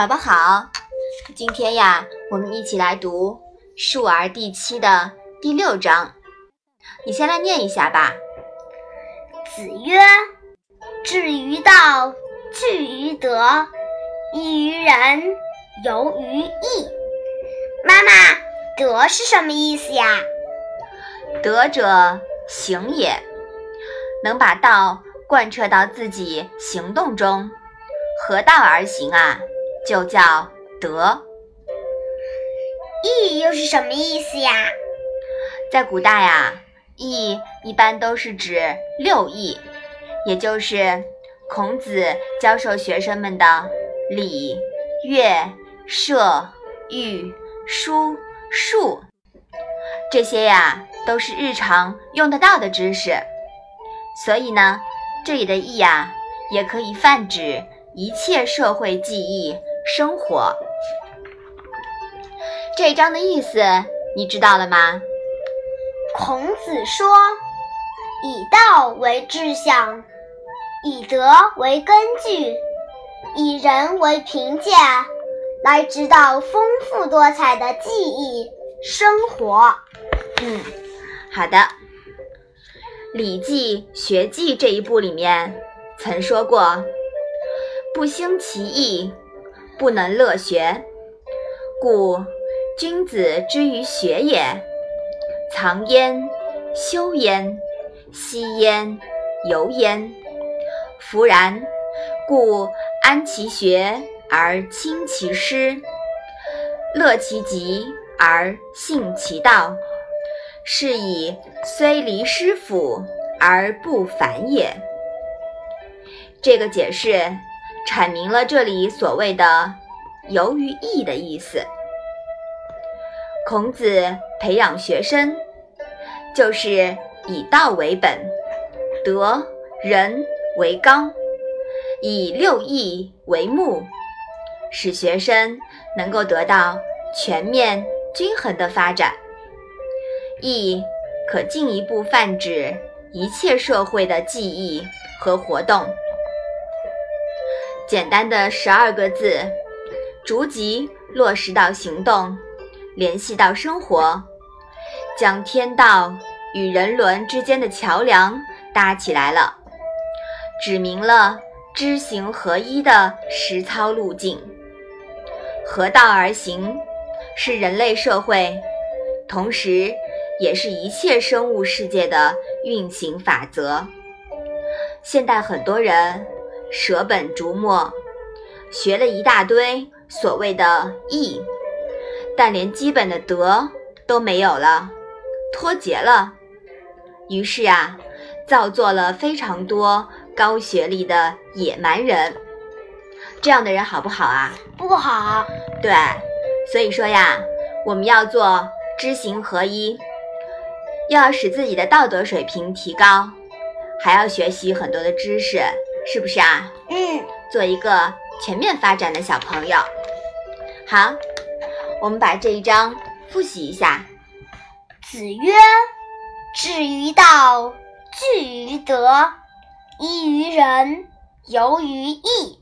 宝宝好，今天呀，我们一起来读《述而》第七的第六章。你先来念一下吧。子曰：“至于道，据于德，依于仁，游于义。”妈妈，德是什么意思呀？德者，行也，能把道贯彻到自己行动中，合道而行啊。就叫德，义又是什么意思呀？在古代呀，义一般都是指六义，也就是孔子教授学生们的礼、乐、射、御、书、数，这些呀都是日常用得到的知识。所以呢，这里的义呀，也可以泛指一切社会记忆。生活这章的意思你知道了吗？孔子说：“以道为志向，以德为根据，以人为凭借，来指导丰富多彩的记忆生活。”嗯，好的，《礼记·学记》这一部里面曾说过：“不兴其义。”不能乐学，故君子之于学也，藏焉，修焉，息焉，游焉。弗然，故安其学而亲其师，乐其极而信其道，是以虽离师府而不反也。这个解释。阐明了这里所谓的“游于义”的意思。孔子培养学生，就是以道为本，德仁为纲，以六艺为目，使学生能够得到全面均衡的发展。义可进一步泛指一切社会的记忆和活动。简单的十二个字，逐级落实到行动，联系到生活，将天道与人伦之间的桥梁搭起来了，指明了知行合一的实操路径。合道而行，是人类社会，同时也是一切生物世界的运行法则。现代很多人。舍本逐末，学了一大堆所谓的义，但连基本的德都没有了，脱节了。于是啊，造作了非常多高学历的野蛮人。这样的人好不好啊？不好。对，所以说呀，我们要做知行合一，要使自己的道德水平提高，还要学习很多的知识。是不是啊？嗯，做一个全面发展的小朋友。好，我们把这一章复习一下。子曰：“至于道，据于德，依于仁，游于义。”